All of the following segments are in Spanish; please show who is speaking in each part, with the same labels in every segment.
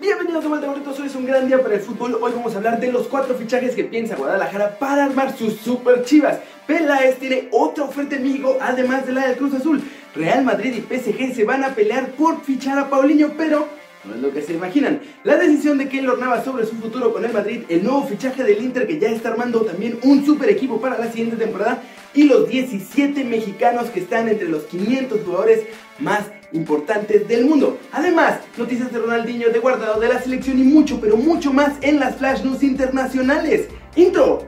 Speaker 1: Bienvenidos de vuelta, gorritos. Hoy es un gran día para el fútbol. Hoy vamos a hablar de los cuatro fichajes que piensa Guadalajara para armar sus super chivas. Peláez tiene otra oferta en además de la del Cruz Azul. Real Madrid y PSG se van a pelear por fichar a Paulinho, pero no es lo que se imaginan. La decisión de Keylor Navas sobre su futuro con el Madrid, el nuevo fichaje del Inter que ya está armando también un super equipo para la siguiente temporada y los 17 mexicanos que están entre los 500 jugadores más importantes del mundo. Además, noticias de Ronaldinho, de Guardado, de la selección y mucho, pero mucho más en las Flash News internacionales. Intro.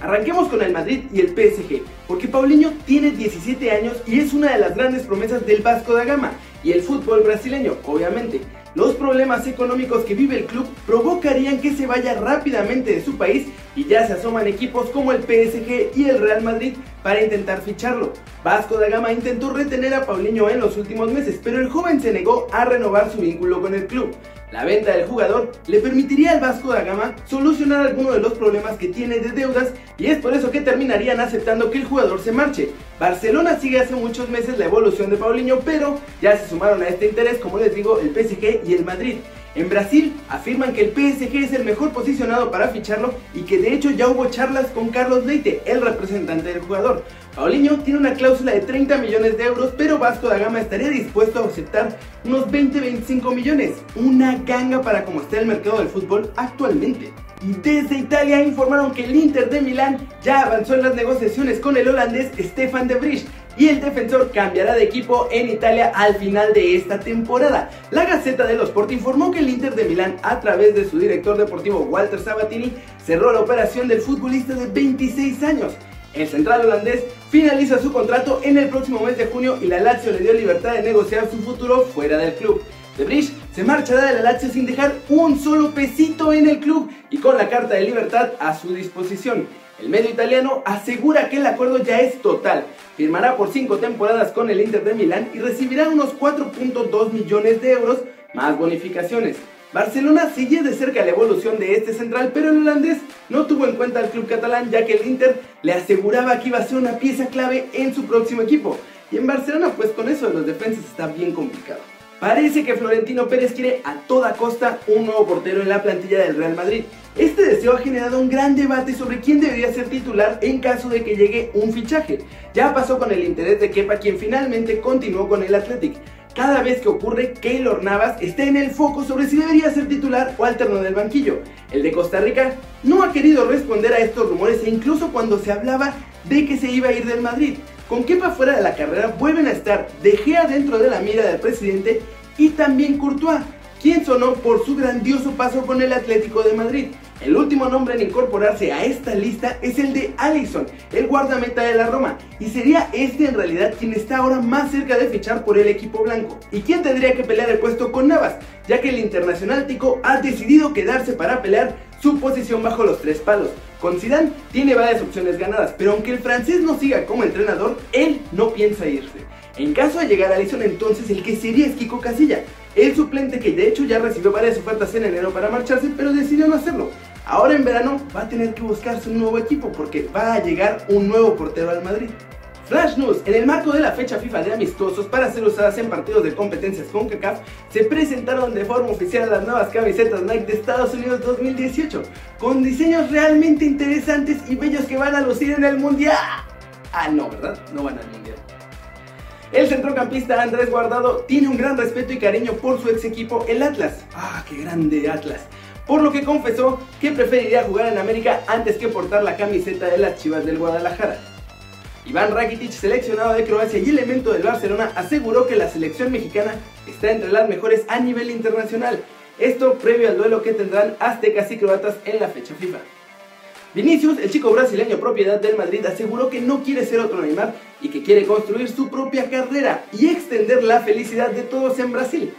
Speaker 1: Arranquemos con el Madrid y el PSG, porque Paulinho tiene 17 años y es una de las grandes promesas del Vasco da Gama y el fútbol brasileño, obviamente. Los problemas económicos que vive el club provocarían que se vaya rápidamente de su país y ya se asoman equipos como el PSG y el Real Madrid para intentar ficharlo. Vasco da Gama intentó retener a Paulinho en los últimos meses, pero el joven se negó a renovar su vínculo con el club. La venta del jugador le permitiría al Vasco da Gama solucionar algunos de los problemas que tiene de deudas y es por eso que terminarían aceptando que el jugador se marche. Barcelona sigue hace muchos meses la evolución de Paulinho, pero ya se sumaron a este interés, como les digo, el PSG y el Madrid. En Brasil afirman que el PSG es el mejor posicionado para ficharlo y que de hecho ya hubo charlas con Carlos Leite, el representante del jugador. Paulinho tiene una cláusula de 30 millones de euros, pero Vasco da Gama estaría dispuesto a aceptar unos 20-25 millones. Una ganga para como está el mercado del fútbol actualmente. Y desde Italia informaron que el Inter de Milán ya avanzó en las negociaciones con el holandés Stefan de Vrij y el defensor cambiará de equipo en Italia al final de esta temporada. La Gaceta dello Sport informó que el Inter de Milán, a través de su director deportivo Walter Sabatini, cerró la operación del futbolista de 26 años. El central holandés finaliza su contrato en el próximo mes de junio y la Lazio le dio libertad de negociar su futuro fuera del club. De Bridge se marchará de la Lazio sin dejar un solo pesito en el club y con la carta de libertad a su disposición. El medio italiano asegura que el acuerdo ya es total. Firmará por 5 temporadas con el Inter de Milán y recibirá unos 4.2 millones de euros más bonificaciones. Barcelona sigue de cerca la evolución de este central, pero el holandés no tuvo en cuenta al club catalán ya que el Inter le aseguraba que iba a ser una pieza clave en su próximo equipo. Y en Barcelona pues con eso de los defensas está bien complicado. Parece que Florentino Pérez quiere a toda costa un nuevo portero en la plantilla del Real Madrid. Este deseo ha generado un gran debate sobre quién debería ser titular en caso de que llegue un fichaje. Ya pasó con el interés de Kepa quien finalmente continuó con el Athletic. Cada vez que ocurre, Keylor Navas está en el foco sobre si debería ser titular o alterno del banquillo. El de Costa Rica no ha querido responder a estos rumores e incluso cuando se hablaba de que se iba a ir del Madrid. Con Kepa fuera de la carrera vuelven a estar De Gea dentro de la mira del presidente y también Courtois, quien sonó por su grandioso paso con el Atlético de Madrid. El último nombre en incorporarse a esta lista es el de Alisson, el guardameta de la Roma, y sería este en realidad quien está ahora más cerca de fichar por el equipo blanco. ¿Y quién tendría que pelear el puesto con Navas? Ya que el internacional tico ha decidido quedarse para pelear su posición bajo los tres palos. Con Zidane tiene varias opciones ganadas, pero aunque el francés no siga como entrenador, él no piensa irse. En caso de llegar a Alisson, entonces el que sería es Kiko Casilla, el suplente que de hecho ya recibió varias ofertas en enero para marcharse, pero decidió no hacerlo. Ahora en verano va a tener que buscarse un nuevo equipo porque va a llegar un nuevo portero al Madrid. Flash News, en el marco de la fecha FIFA de amistosos para ser usadas en partidos de competencias con CACAF, se presentaron de forma oficial las nuevas camisetas Nike de Estados Unidos 2018, con diseños realmente interesantes y bellos que van a lucir en el Mundial. Ah, no, ¿verdad? No van al Mundial. El centrocampista Andrés Guardado tiene un gran respeto y cariño por su ex equipo, el Atlas. Ah, qué grande Atlas por lo que confesó que preferiría jugar en América antes que portar la camiseta de las Chivas del Guadalajara. Iván Rakitic, seleccionado de Croacia y elemento del Barcelona, aseguró que la selección mexicana está entre las mejores a nivel internacional. Esto previo al duelo que tendrán aztecas y croatas en la fecha FIFA. Vinicius, el chico brasileño propiedad del Madrid, aseguró que no quiere ser otro Neymar y que quiere construir su propia carrera y extender la felicidad de todos en Brasil.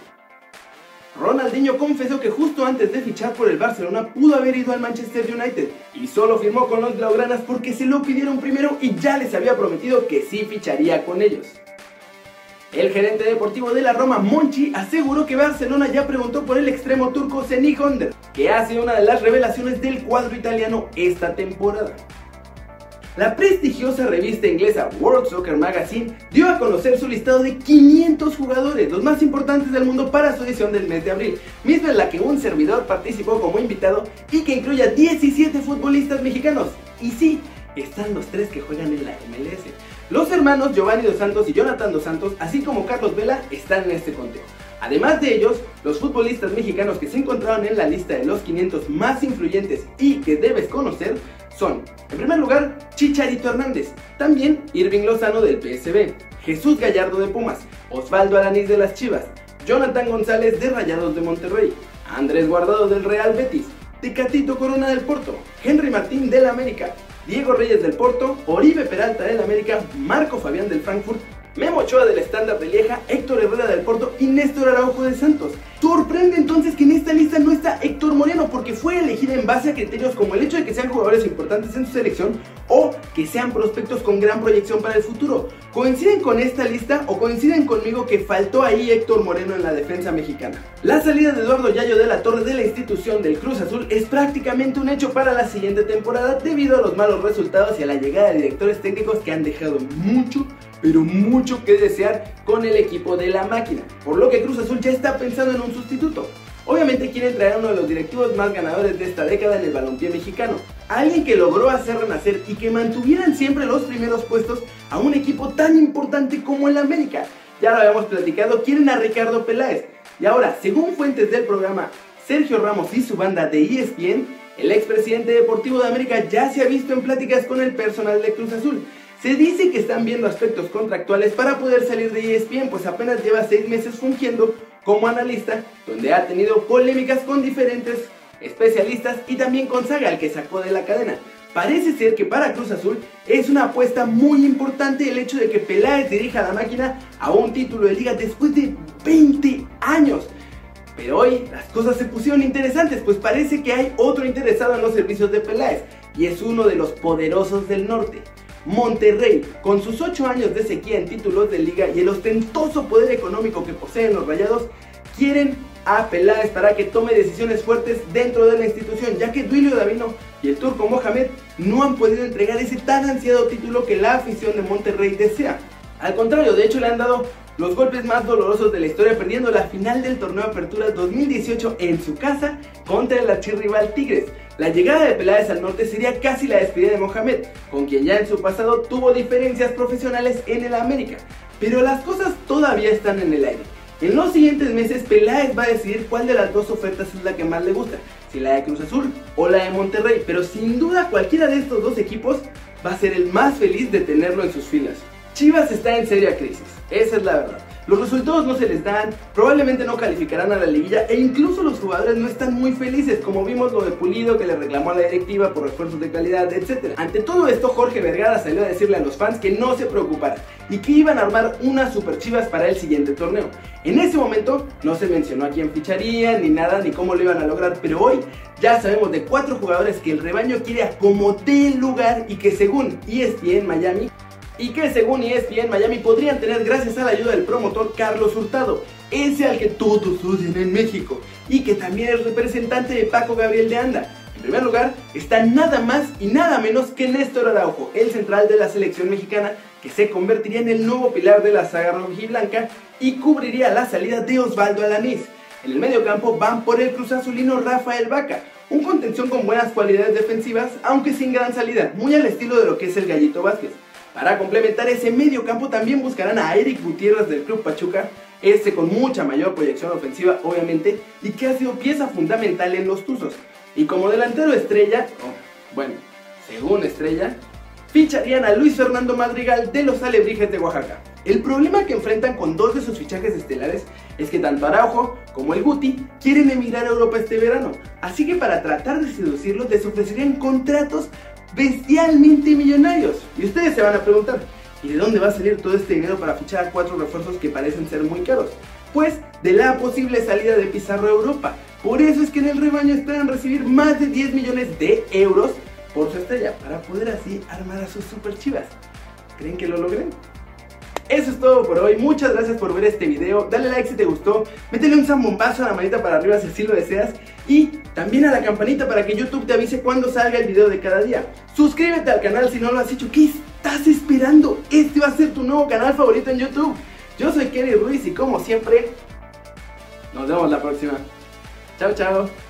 Speaker 1: Ronaldinho confesó que justo antes de fichar por el Barcelona pudo haber ido al Manchester United y solo firmó con los Blaugranas porque se lo pidieron primero y ya les había prometido que sí ficharía con ellos. El gerente deportivo de la Roma, Monchi, aseguró que Barcelona ya preguntó por el extremo turco Seni Honder, que hace una de las revelaciones del cuadro italiano esta temporada. La prestigiosa revista inglesa World Soccer Magazine dio a conocer su listado de 500 jugadores, los más importantes del mundo para su edición del mes de abril, misma en la que un servidor participó como invitado y que incluye a 17 futbolistas mexicanos. Y sí, están los tres que juegan en la MLS. Los hermanos Giovanni Dos Santos y Jonathan Dos Santos, así como Carlos Vela, están en este conteo. Además de ellos, los futbolistas mexicanos que se encontraron en la lista de los 500 más influyentes y que debes conocer son, en primer lugar, Chicharito Hernández, también Irving Lozano del PSB, Jesús Gallardo de Pumas, Osvaldo Alanís de las Chivas, Jonathan González de Rayados de Monterrey, Andrés Guardado del Real Betis, Ticatito Corona del Porto, Henry Martín del América, Diego Reyes del Porto, Oribe Peralta del América, Marco Fabián del Frankfurt, Memo Ochoa del estándar de Lieja, Héctor Herrera del Porto y Néstor Araujo de Santos. Sorprende entonces que en esta lista no está Héctor Moreno porque fue elegida en base a criterios como el hecho de que sean jugadores importantes en su selección o que sean prospectos con gran proyección para el futuro. ¿Coinciden con esta lista o coinciden conmigo que faltó ahí Héctor Moreno en la defensa mexicana? La salida de Eduardo Yayo de la Torre de la institución del Cruz Azul es prácticamente un hecho para la siguiente temporada debido a los malos resultados y a la llegada de directores técnicos que han dejado mucho pero mucho que desear con el equipo de la máquina, por lo que Cruz Azul ya está pensando en un sustituto. Obviamente quieren traer a uno de los directivos más ganadores de esta década en el balompié mexicano, alguien que logró hacer renacer y que mantuvieran siempre los primeros puestos a un equipo tan importante como el América. Ya lo habíamos platicado, quieren a Ricardo Peláez. Y ahora, según fuentes del programa Sergio Ramos y su banda de ESPN, el expresidente deportivo de América ya se ha visto en pláticas con el personal de Cruz Azul se dice que están viendo aspectos contractuales para poder salir de ESPN, pues apenas lleva seis meses fungiendo como analista, donde ha tenido polémicas con diferentes especialistas y también con Saga, el que sacó de la cadena. Parece ser que para Cruz Azul es una apuesta muy importante el hecho de que Peláez dirija la máquina a un título de liga después de 20 años. Pero hoy las cosas se pusieron interesantes, pues parece que hay otro interesado en los servicios de Peláez, y es uno de los poderosos del norte. Monterrey, con sus 8 años de sequía en títulos de liga y el ostentoso poder económico que poseen los rayados, quieren a Peláez para que tome decisiones fuertes dentro de la institución, ya que Duilio Davino y el turco Mohamed no han podido entregar ese tan ansiado título que la afición de Monterrey desea. Al contrario, de hecho le han dado los golpes más dolorosos de la historia, perdiendo la final del torneo Apertura 2018 en su casa contra el archirrival Tigres. La llegada de Peláez al norte sería casi la despedida de Mohamed, con quien ya en su pasado tuvo diferencias profesionales en el América. Pero las cosas todavía están en el aire. En los siguientes meses Peláez va a decidir cuál de las dos ofertas es la que más le gusta, si la de Cruz Azul o la de Monterrey, pero sin duda cualquiera de estos dos equipos va a ser el más feliz de tenerlo en sus filas. Chivas está en seria crisis, esa es la verdad. Los resultados no se les dan, probablemente no calificarán a la liguilla e incluso los jugadores no están muy felices, como vimos lo de Pulido que le reclamó a la directiva por refuerzos de calidad, etc. Ante todo esto, Jorge Vergara salió a decirle a los fans que no se preocuparan y que iban a armar unas super chivas para el siguiente torneo. En ese momento no se mencionó a quién ficharía, ni nada, ni cómo lo iban a lograr, pero hoy ya sabemos de cuatro jugadores que el rebaño quiere acomodar el lugar y que según ESPN Miami y que según ESPN Miami podrían tener gracias a la ayuda del promotor Carlos Hurtado, ese al que todos odian en México y que también es representante de Paco Gabriel de Anda. En primer lugar está nada más y nada menos que Néstor Araujo, el central de la selección mexicana que se convertiría en el nuevo pilar de la saga rojiblanca y cubriría la salida de Osvaldo Alanís. En el medio campo van por el cruz azulino Rafael Vaca, un contención con buenas cualidades defensivas, aunque sin gran salida, muy al estilo de lo que es el Gallito Vázquez. Para complementar ese medio campo también buscarán a Eric Gutiérrez del Club Pachuca, este con mucha mayor proyección ofensiva obviamente y que ha sido pieza fundamental en los Tuzos. Y como delantero estrella, oh, bueno, según estrella, ficharían a Luis Fernando Madrigal de los Alebrijes de Oaxaca. El problema que enfrentan con dos de sus fichajes estelares es que tanto Araujo como el Guti quieren emigrar a Europa este verano, así que para tratar de seducirlos les ofrecerían contratos bestialmente millonarios. Y ustedes se van a preguntar, ¿y de dónde va a salir todo este dinero para fichar cuatro refuerzos que parecen ser muy caros? Pues de la posible salida de Pizarro a Europa. Por eso es que en el rebaño esperan recibir más de 10 millones de euros por su estrella para poder así armar a sus super chivas. ¿Creen que lo logren? Eso es todo por hoy, muchas gracias por ver este video, dale like si te gustó, métele un zambombazo a la manita para arriba si así lo deseas y también a la campanita para que YouTube te avise cuando salga el video de cada día. Suscríbete al canal si no lo has hecho. ¿Qué estás esperando? Este va a ser tu nuevo canal favorito en YouTube. Yo soy Kerry Ruiz y como siempre, nos vemos la próxima. Chao, chao.